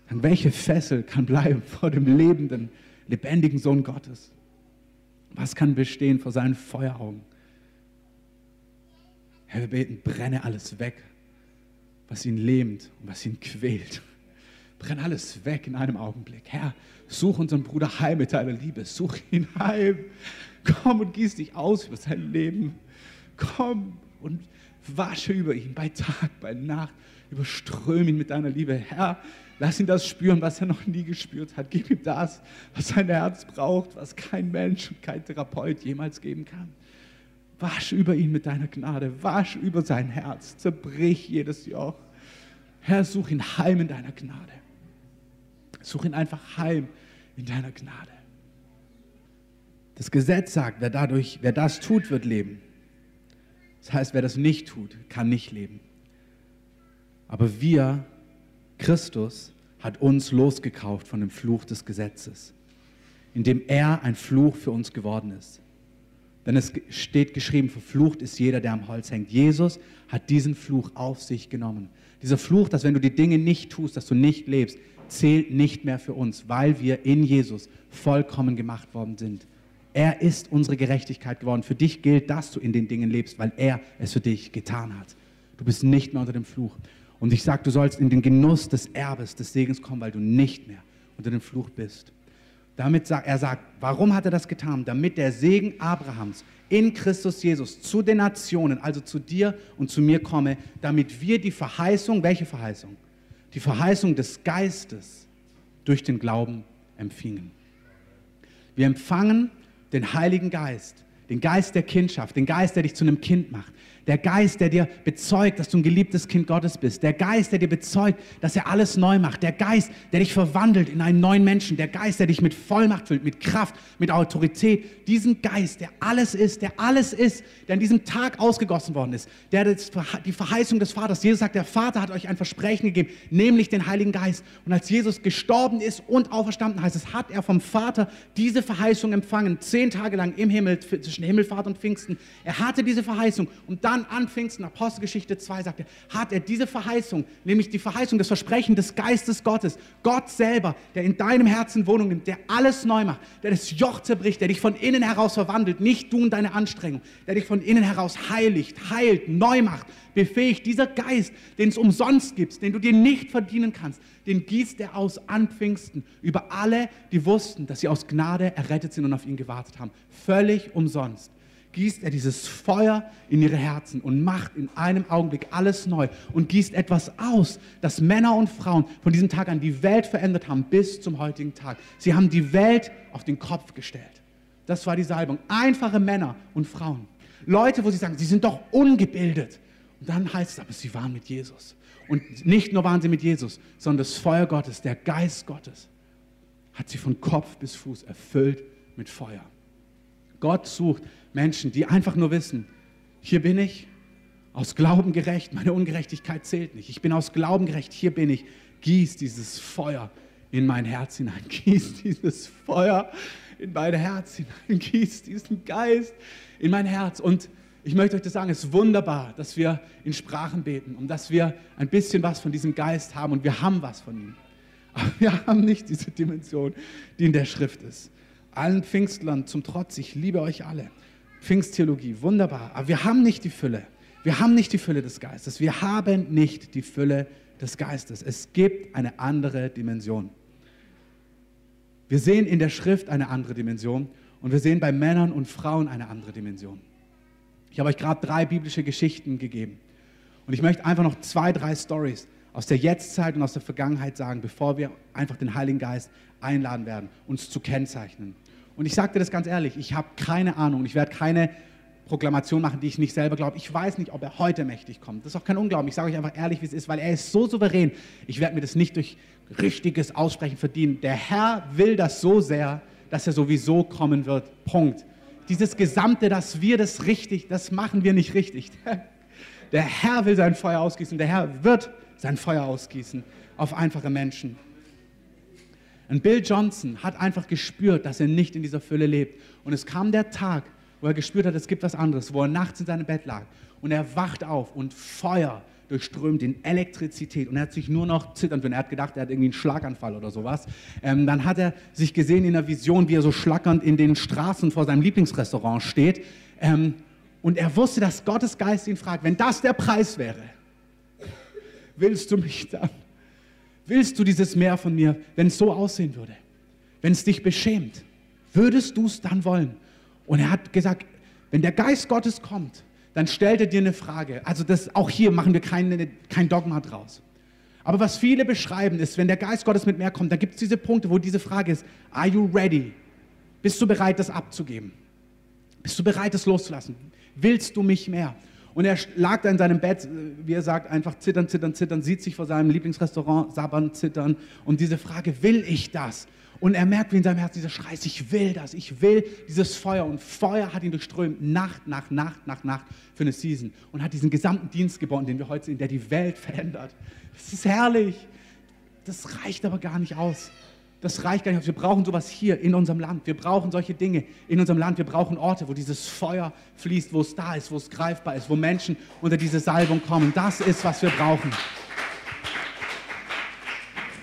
Dann welche Fessel kann bleiben <laughs> vor dem lebenden, lebendigen Sohn Gottes? Was kann bestehen vor seinen Feueraugen? Herr, wir beten, brenne alles weg, was ihn lähmt und was ihn quält. Brenne alles weg in einem Augenblick. Herr, such unseren Bruder heim mit deiner Liebe. Such ihn heim. Komm und gieß dich aus über sein Leben. Komm und wasche über ihn bei Tag, bei Nacht. Überström ihn mit deiner Liebe. Herr, lass ihn das spüren, was er noch nie gespürt hat. Gib ihm das, was sein Herz braucht, was kein Mensch und kein Therapeut jemals geben kann. Wasch über ihn mit deiner Gnade. Wasch über sein Herz. Zerbrich jedes Joch. Herr, such ihn heim in deiner Gnade. Such ihn einfach heim in deiner Gnade. Das Gesetz sagt, wer dadurch, wer das tut, wird leben. Das heißt, wer das nicht tut, kann nicht leben. Aber wir, Christus, hat uns losgekauft von dem Fluch des Gesetzes, indem er ein Fluch für uns geworden ist. Denn es steht geschrieben, verflucht ist jeder, der am Holz hängt. Jesus hat diesen Fluch auf sich genommen. Dieser Fluch, dass wenn du die Dinge nicht tust, dass du nicht lebst, zählt nicht mehr für uns, weil wir in Jesus vollkommen gemacht worden sind. Er ist unsere Gerechtigkeit geworden. Für dich gilt, dass du in den Dingen lebst, weil er es für dich getan hat. Du bist nicht mehr unter dem Fluch. Und ich sage, du sollst in den Genuss des Erbes, des Segens kommen, weil du nicht mehr unter dem Fluch bist. Damit sagt er sagt, warum hat er das getan? Damit der Segen Abrahams in Christus Jesus zu den Nationen, also zu dir und zu mir komme, damit wir die Verheißung, welche Verheißung? Die Verheißung des Geistes durch den Glauben empfingen. Wir empfangen den Heiligen Geist, den Geist der Kindschaft, den Geist, der dich zu einem Kind macht, der Geist, der dir bezeugt, dass du ein geliebtes Kind Gottes bist. Der Geist, der dir bezeugt, dass er alles neu macht. Der Geist, der dich verwandelt in einen neuen Menschen. Der Geist, der dich mit Vollmacht füllt, mit Kraft, mit Autorität. Diesen Geist, der alles ist, der alles ist, der an diesem Tag ausgegossen worden ist. Der die Verheißung des Vaters. Jesus sagt, der Vater hat euch ein Versprechen gegeben, nämlich den Heiligen Geist. Und als Jesus gestorben ist und auferstanden heißt es, hat er vom Vater diese Verheißung empfangen. Zehn Tage lang im Himmel, zwischen Himmelfahrt und Pfingsten. Er hatte diese Verheißung. Und dann dann an Pfingsten, Apostelgeschichte 2, sagt er, hat er diese Verheißung, nämlich die Verheißung, das Versprechen des Geistes Gottes, Gott selber, der in deinem Herzen Wohnung nimmt, der alles neu macht, der das Joch zerbricht, der dich von innen heraus verwandelt, nicht du und deine Anstrengung, der dich von innen heraus heiligt, heilt, neu macht, befähigt. Dieser Geist, den es umsonst gibt, den du dir nicht verdienen kannst, den gießt er aus an Pfingsten über alle, die wussten, dass sie aus Gnade errettet sind und auf ihn gewartet haben. Völlig umsonst gießt er dieses Feuer in ihre Herzen und macht in einem Augenblick alles neu und gießt etwas aus, das Männer und Frauen von diesem Tag an die Welt verändert haben bis zum heutigen Tag. Sie haben die Welt auf den Kopf gestellt. Das war die Salbung. Einfache Männer und Frauen. Leute, wo sie sagen, sie sind doch ungebildet. Und dann heißt es aber, sie waren mit Jesus. Und nicht nur waren sie mit Jesus, sondern das Feuer Gottes, der Geist Gottes, hat sie von Kopf bis Fuß erfüllt mit Feuer. Gott sucht Menschen, die einfach nur wissen, hier bin ich, aus Glauben gerecht, meine Ungerechtigkeit zählt nicht. Ich bin aus Glauben gerecht, hier bin ich. Gieß dieses Feuer in mein Herz hinein. <laughs> Gieß dieses Feuer in mein Herz hinein. <laughs> Gieß diesen Geist in mein Herz. Und ich möchte euch das sagen, es ist wunderbar, dass wir in Sprachen beten und dass wir ein bisschen was von diesem Geist haben und wir haben was von ihm. Aber <laughs> wir haben nicht diese Dimension, die in der Schrift ist. Allen Pfingstlern zum Trotz, ich liebe euch alle. Pfingsttheologie, wunderbar. Aber wir haben nicht die Fülle. Wir haben nicht die Fülle des Geistes. Wir haben nicht die Fülle des Geistes. Es gibt eine andere Dimension. Wir sehen in der Schrift eine andere Dimension und wir sehen bei Männern und Frauen eine andere Dimension. Ich habe euch gerade drei biblische Geschichten gegeben. Und ich möchte einfach noch zwei, drei Stories aus der Jetztzeit und aus der Vergangenheit sagen, bevor wir einfach den Heiligen Geist einladen werden, uns zu kennzeichnen. Und ich sage dir das ganz ehrlich, ich habe keine Ahnung. Ich werde keine Proklamation machen, die ich nicht selber glaube. Ich weiß nicht, ob er heute mächtig kommt. Das ist auch kein Unglauben. Ich sage euch einfach ehrlich, wie es ist, weil er ist so souverän. Ich werde mir das nicht durch richtiges Aussprechen verdienen. Der Herr will das so sehr, dass er sowieso kommen wird. Punkt. Dieses Gesamte, dass wir das richtig, das machen wir nicht richtig. <laughs> Der Herr will sein Feuer ausgießen. Der Herr wird sein Feuer ausgießen auf einfache Menschen. Und Bill Johnson hat einfach gespürt, dass er nicht in dieser Fülle lebt. Und es kam der Tag, wo er gespürt hat, es gibt was anderes, wo er nachts in seinem Bett lag. Und er wacht auf und Feuer durchströmt in Elektrizität. Und er hat sich nur noch zitternd, wenn er hat gedacht, er hat irgendwie einen Schlaganfall oder sowas. Ähm, dann hat er sich gesehen in der Vision, wie er so schlackernd in den Straßen vor seinem Lieblingsrestaurant steht. Ähm, und er wusste, dass Gottes Geist ihn fragt, wenn das der Preis wäre, willst du mich dann Willst du dieses Meer von mir, wenn es so aussehen würde? Wenn es dich beschämt, würdest du es dann wollen? Und er hat gesagt, wenn der Geist Gottes kommt, dann stellt er dir eine Frage. Also das, auch hier machen wir keine, kein Dogma draus. Aber was viele beschreiben, ist, wenn der Geist Gottes mit mehr kommt, dann gibt es diese Punkte, wo diese Frage ist, are you ready? Bist du bereit, das abzugeben? Bist du bereit, das loszulassen? Willst du mich mehr? Und er lag da in seinem Bett, wie er sagt, einfach zittern, zittern, zittern, sieht sich vor seinem Lieblingsrestaurant sabbern, zittern. Und diese Frage, will ich das? Und er merkt, wie in seinem Herzen dieser Schrei ich will das, ich will dieses Feuer. Und Feuer hat ihn durchströmt, Nacht nach Nacht nach Nacht für eine Season. Und hat diesen gesamten Dienst geboren, den wir heute sehen, der die Welt verändert. Das ist herrlich. Das reicht aber gar nicht aus. Das reicht gar nicht. Wir brauchen sowas hier in unserem Land. Wir brauchen solche Dinge in unserem Land. Wir brauchen Orte, wo dieses Feuer fließt, wo es da ist, wo es greifbar ist, wo Menschen unter diese Salbung kommen. Das ist, was wir brauchen.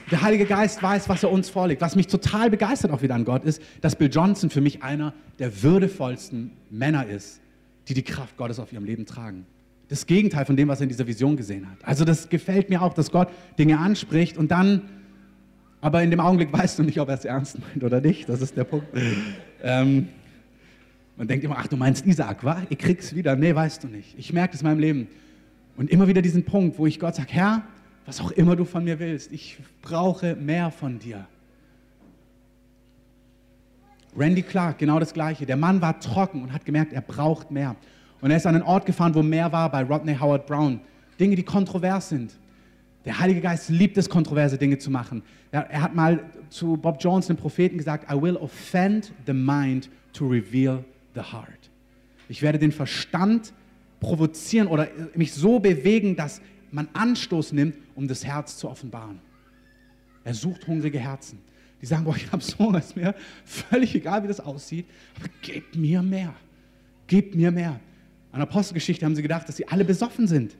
Der Heilige Geist weiß, was er uns vorlegt. Was mich total begeistert auch wieder an Gott ist, dass Bill Johnson für mich einer der würdevollsten Männer ist, die die Kraft Gottes auf ihrem Leben tragen. Das Gegenteil von dem, was er in dieser Vision gesehen hat. Also das gefällt mir auch, dass Gott Dinge anspricht und dann, aber in dem Augenblick weißt du nicht, ob er es ernst meint oder nicht. Das ist der Punkt. Ähm, man denkt immer, ach, du meinst Isaac, wa? Ich krieg's wieder. Nee, weißt du nicht. Ich merke das in meinem Leben. Und immer wieder diesen Punkt, wo ich Gott sage, Herr, was auch immer du von mir willst. Ich brauche mehr von dir. Randy Clark, genau das Gleiche. Der Mann war trocken und hat gemerkt, er braucht mehr. Und er ist an einen Ort gefahren, wo mehr war, bei Rodney Howard Brown. Dinge, die kontrovers sind. Der Heilige Geist liebt es, kontroverse Dinge zu machen. Er, hat mal zu Bob Jones, dem Propheten, gesagt, I will offend the mind to reveal the heart. Ich werde den Verstand provozieren oder mich so bewegen, dass man Anstoß nimmt, um das Herz zu offenbaren. Er sucht hungrige Herzen. Die sagen, boah, ich habe so ist mir völlig egal, wie das aussieht, aber gib mir mehr. Gib mir mehr. An Apostelgeschichte haben sie gedacht, dass sie alle besoffen sind.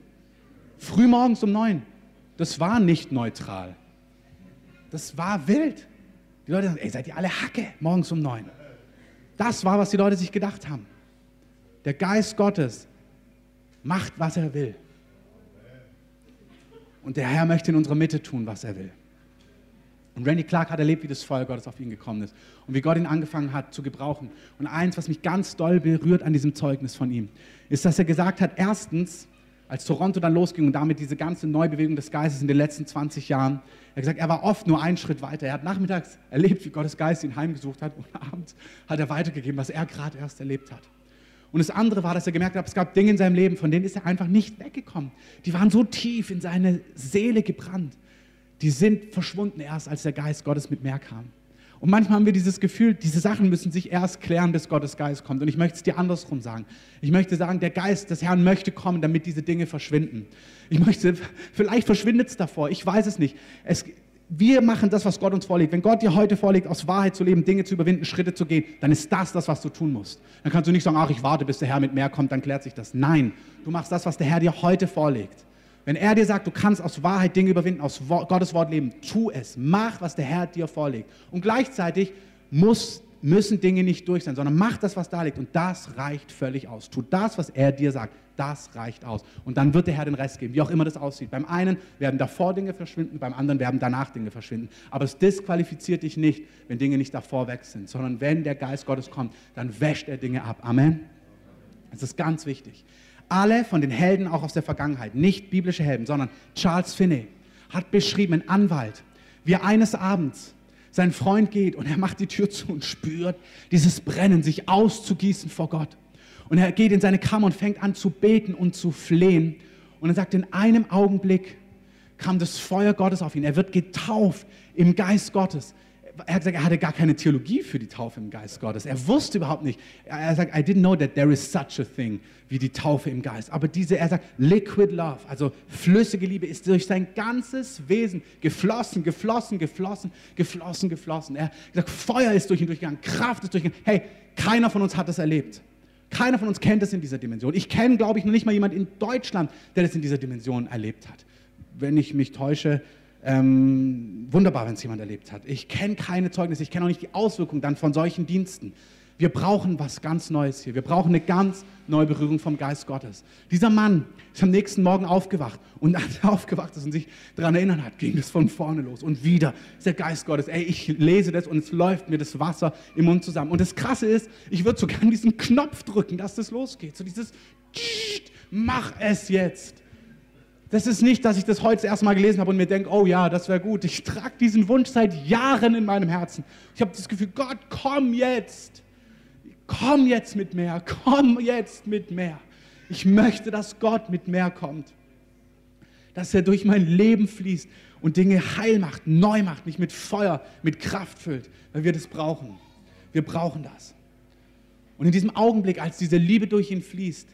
Früh morgens um neun. Das war nicht neutral. Das war wild. Die Leute sagen, ey, seid ihr alle Hacke morgens um neun. Das war, was die Leute sich gedacht haben. Der Geist Gottes macht, was er will. Und der Herr möchte in unserer Mitte tun, was er will. Und Randy Clark hat erlebt, wie das Feuer Gottes auf ihn gekommen ist und wie Gott ihn angefangen hat zu gebrauchen. Und eins, was mich ganz doll berührt an diesem Zeugnis von ihm, ist, dass er gesagt hat, erstens, als Toronto dann losging und damit diese ganze Neubewegung des Geistes in den letzten 20 Jahren, er hat gesagt, er war oft nur einen Schritt weiter. Er hat nachmittags erlebt, wie Gottes Geist ihn heimgesucht hat und abends hat er weitergegeben, was er gerade erst erlebt hat. Und das andere war, dass er gemerkt hat, es gab Dinge in seinem Leben, von denen ist er einfach nicht weggekommen. Die waren so tief in seine Seele gebrannt. Die sind verschwunden erst, als der Geist Gottes mit mehr kam. Und manchmal haben wir dieses Gefühl, diese Sachen müssen sich erst klären, bis Gottes Geist kommt. Und ich möchte es dir andersrum sagen. Ich möchte sagen, der Geist des Herrn möchte kommen, damit diese Dinge verschwinden. Ich möchte, vielleicht verschwindet es davor, ich weiß es nicht. Es, wir machen das, was Gott uns vorlegt. Wenn Gott dir heute vorlegt, aus Wahrheit zu leben, Dinge zu überwinden, Schritte zu gehen, dann ist das das, was du tun musst. Dann kannst du nicht sagen, ach, ich warte, bis der Herr mit mehr kommt, dann klärt sich das. Nein, du machst das, was der Herr dir heute vorlegt. Wenn er dir sagt, du kannst aus Wahrheit Dinge überwinden, aus Gottes Wort leben, tu es. Mach, was der Herr dir vorlegt. Und gleichzeitig muss müssen Dinge nicht durch sein, sondern mach das, was da liegt. Und das reicht völlig aus. Tu das, was er dir sagt. Das reicht aus. Und dann wird der Herr den Rest geben, wie auch immer das aussieht. Beim einen werden davor Dinge verschwinden, beim anderen werden danach Dinge verschwinden. Aber es disqualifiziert dich nicht, wenn Dinge nicht davor weg sind, sondern wenn der Geist Gottes kommt, dann wäscht er Dinge ab. Amen. Das ist ganz wichtig. Alle von den Helden auch aus der Vergangenheit, nicht biblische Helden, sondern Charles Finney hat beschrieben, ein Anwalt, wie er eines Abends sein Freund geht und er macht die Tür zu und spürt dieses Brennen, sich auszugießen vor Gott. Und er geht in seine Kammer und fängt an zu beten und zu flehen. Und er sagt, in einem Augenblick kam das Feuer Gottes auf ihn. Er wird getauft im Geist Gottes er hat gesagt, er hatte gar keine Theologie für die Taufe im Geist Gottes. Er wusste überhaupt nicht. Er sagt, I didn't know that there is such a thing wie die Taufe im Geist. Aber diese, er sagt, liquid love, also flüssige Liebe, ist durch sein ganzes Wesen geflossen, geflossen, geflossen, geflossen, geflossen. Er sagt, Feuer ist durch ihn durchgegangen, Kraft ist durchgegangen. Hey, keiner von uns hat das erlebt. Keiner von uns kennt das in dieser Dimension. Ich kenne, glaube ich, noch nicht mal jemand in Deutschland, der das in dieser Dimension erlebt hat. Wenn ich mich täusche, ähm, wunderbar, wenn es jemand erlebt hat. Ich kenne keine Zeugnisse, ich kenne auch nicht die Auswirkungen dann von solchen Diensten. Wir brauchen was ganz Neues hier. Wir brauchen eine ganz neue Berührung vom Geist Gottes. Dieser Mann ist am nächsten Morgen aufgewacht und als er <laughs> aufgewacht ist und sich daran erinnern hat, ging es von vorne los. Und wieder ist der Geist Gottes. Ey, ich lese das und es läuft mir das Wasser im Mund zusammen. Und das Krasse ist, ich würde sogar diesen Knopf drücken, dass das losgeht. So dieses, mach es jetzt. Das ist nicht, dass ich das heute erst mal gelesen habe und mir denke, oh ja, das wäre gut. Ich trage diesen Wunsch seit Jahren in meinem Herzen. Ich habe das Gefühl, Gott, komm jetzt. Komm jetzt mit mehr. Komm jetzt mit mehr. Ich möchte, dass Gott mit mehr kommt. Dass er durch mein Leben fließt und Dinge heil macht, neu macht, mich mit Feuer, mit Kraft füllt, weil wir das brauchen. Wir brauchen das. Und in diesem Augenblick, als diese Liebe durch ihn fließt,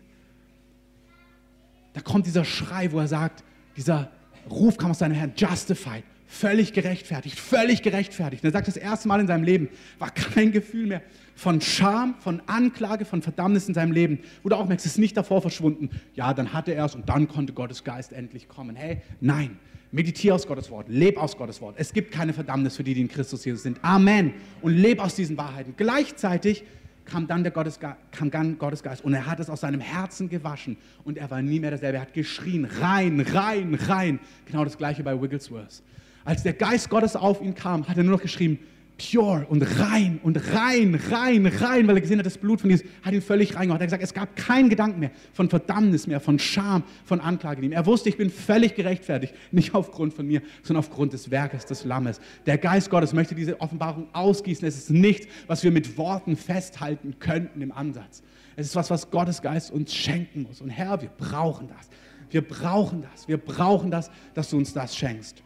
da kommt dieser Schrei, wo er sagt, dieser Ruf kam aus seinem Herrn, justified, völlig gerechtfertigt, völlig gerechtfertigt. Und er sagt, das erste Mal in seinem Leben war kein Gefühl mehr von Scham, von Anklage, von Verdammnis in seinem Leben. Wo du auch merkst, es ist nicht davor verschwunden. Ja, dann hatte er es und dann konnte Gottes Geist endlich kommen. Hey, nein, meditiere aus Gottes Wort, leb aus Gottes Wort. Es gibt keine Verdammnis für die, die in Christus Jesus sind. Amen. Und leb aus diesen Wahrheiten. Gleichzeitig kam dann der Gottesgeist, kam dann Gottesgeist und er hat es aus seinem Herzen gewaschen und er war nie mehr derselbe. Er hat geschrien, rein, rein, rein. Genau das gleiche bei Wigglesworth. Als der Geist Gottes auf ihn kam, hat er nur noch geschrieben, pure und rein und rein, rein, rein, weil er gesehen hat, das Blut von Jesus hat ihn völlig reingemacht. Er hat gesagt, es gab keinen Gedanken mehr von Verdammnis mehr, von Scham, von Anklage in ihm. Er wusste, ich bin völlig gerechtfertigt, <laughs> nicht aufgrund von mir, sondern aufgrund des Werkes des Lammes. Der Geist Gottes möchte diese Offenbarung ausgießen. Es ist nichts, was wir mit Worten festhalten könnten im Ansatz. Es ist was, was Gottes Geist uns schenken muss. Und Herr, wir brauchen das. Wir brauchen das. Wir brauchen das, dass du uns das schenkst.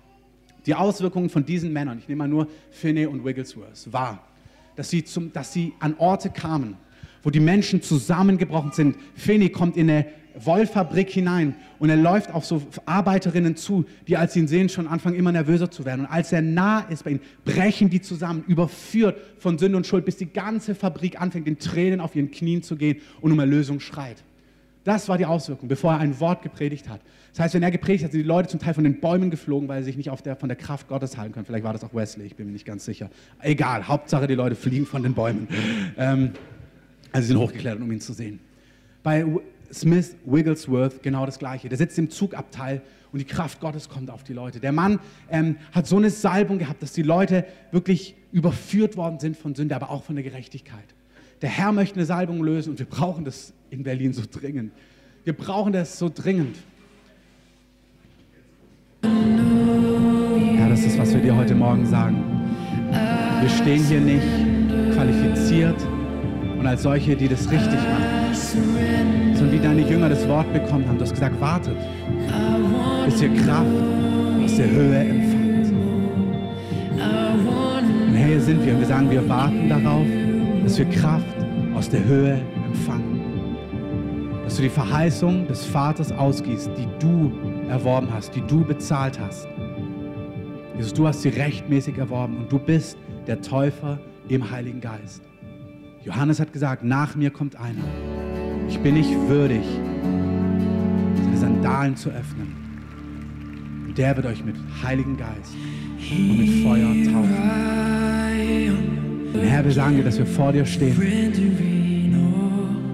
Die Auswirkungen von diesen Männern, ich nehme mal nur Finney und Wigglesworth, war, dass sie, zum, dass sie an Orte kamen, wo die Menschen zusammengebrochen sind. Finney kommt in eine Wollfabrik hinein und er läuft auf so Arbeiterinnen zu, die, als sie ihn sehen, schon anfangen, immer nervöser zu werden. Und als er nah ist bei ihnen, brechen die zusammen, überführt von Sünde und Schuld, bis die ganze Fabrik anfängt, in Tränen auf ihren Knien zu gehen und um Erlösung schreit. Das war die Auswirkung, bevor er ein Wort gepredigt hat. Das heißt, wenn er gepredigt hat, sind die Leute zum Teil von den Bäumen geflogen, weil sie sich nicht der, von der Kraft Gottes halten können. Vielleicht war das auch Wesley, ich bin mir nicht ganz sicher. Egal, Hauptsache die Leute fliegen von den Bäumen. Ähm, also sie sind hochgeklettert, um ihn zu sehen. Bei Smith Wigglesworth genau das Gleiche. Der sitzt im Zugabteil und die Kraft Gottes kommt auf die Leute. Der Mann ähm, hat so eine Salbung gehabt, dass die Leute wirklich überführt worden sind von Sünde, aber auch von der Gerechtigkeit. Der Herr möchte eine Salbung lösen und wir brauchen das in Berlin so dringend. Wir brauchen das so dringend. Ja, das ist, was wir dir heute Morgen sagen. Wir stehen hier nicht qualifiziert und als solche, die das richtig machen, sondern wie deine Jünger das Wort bekommen haben. Du hast gesagt, wartet, bis ihr Kraft aus der Höhe empfangt. Und hier sind wir und wir sagen, wir warten darauf, dass wir Kraft aus der Höhe empfangen. Dass du die Verheißung des Vaters ausgießt, die du erworben hast, die du bezahlt hast. Jesus, du hast sie rechtmäßig erworben und du bist der Täufer im Heiligen Geist. Johannes hat gesagt, nach mir kommt einer. Ich bin nicht würdig, seine Sandalen zu öffnen. Und der wird euch mit Heiligen Geist und mit Feuer taufen. Herr, wir sagen dir, dass wir vor dir stehen.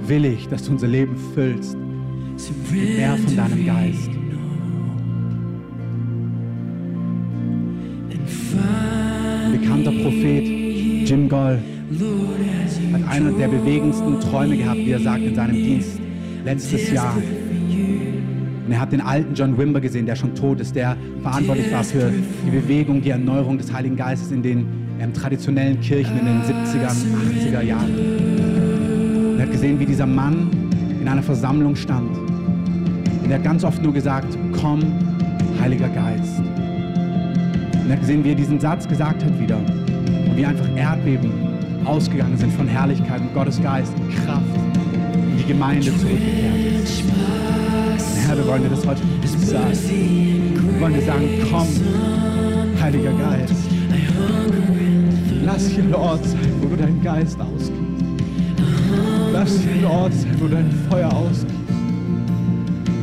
Willig, dass du unser Leben füllst mit mehr von deinem Geist. Ein bekannter Prophet, Jim Goll, hat einer der bewegendsten Träume gehabt, wie er sagt, in seinem Dienst letztes Jahr. Und er hat den alten John Wimber gesehen, der schon tot ist, der verantwortlich war für die Bewegung, die Erneuerung des Heiligen Geistes in den ähm, traditionellen Kirchen in den 70er, 80er Jahren. Gesehen, wie dieser Mann in einer Versammlung stand. Und er hat ganz oft nur gesagt, komm, Heiliger Geist. Und er hat gesehen, wie er diesen Satz gesagt hat wieder. Und wie einfach Erdbeben ausgegangen sind von Herrlichkeit und Gottes Geist und Kraft in die Gemeinde zurückgekehrt ist. Herr, wir wollen dir das heute sagen. Wir wollen dir sagen, komm, Heiliger Geist. Lass hier Ort sein, wo du deinen Geist ausgibst. Lass ein Ort sein, wo dein Feuer ausgibst.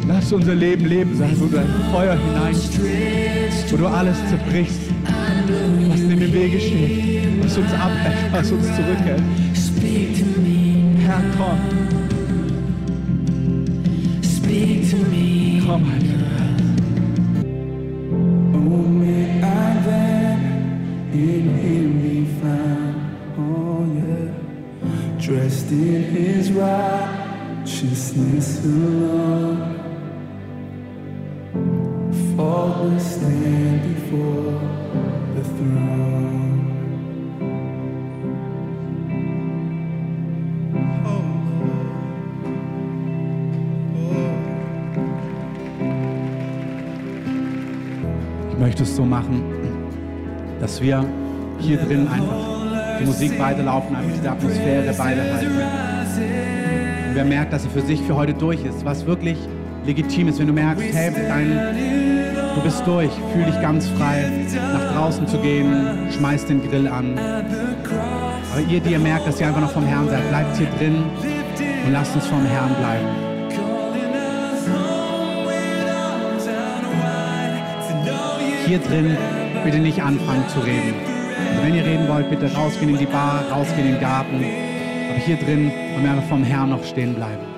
Lass unser Leben Leben sein, wo du dein Feuer hineinstreckst, wo du alles zerbrichst, was in dem Wege steht, was uns abhält, was uns zurückhält. Herr, komm. Komm, Heiliger Geist. Oh, may I in him dressed in his righteousness alone. always stand before the throne. Ich möchte es so machen, dass wir hier drin einfach die Musik weiterlaufen, einfach diese Atmosphäre beibehalten. Und wer merkt, dass er für sich für heute durch ist, was wirklich legitim ist, wenn du merkst, hey, dein, du bist durch, fühl dich ganz frei, nach draußen zu gehen, schmeiß den Grill an. Aber ihr, die ihr merkt, dass ihr einfach noch vom Herrn seid, bleibt hier drin und lasst uns vom Herrn bleiben. Hier drin bitte nicht anfangen zu reden. Wenn ihr reden wollt, bitte rausgehen in die Bar, rausgehen in den Garten. Aber hier drin wollen wir einfach vom Herrn noch stehen bleiben.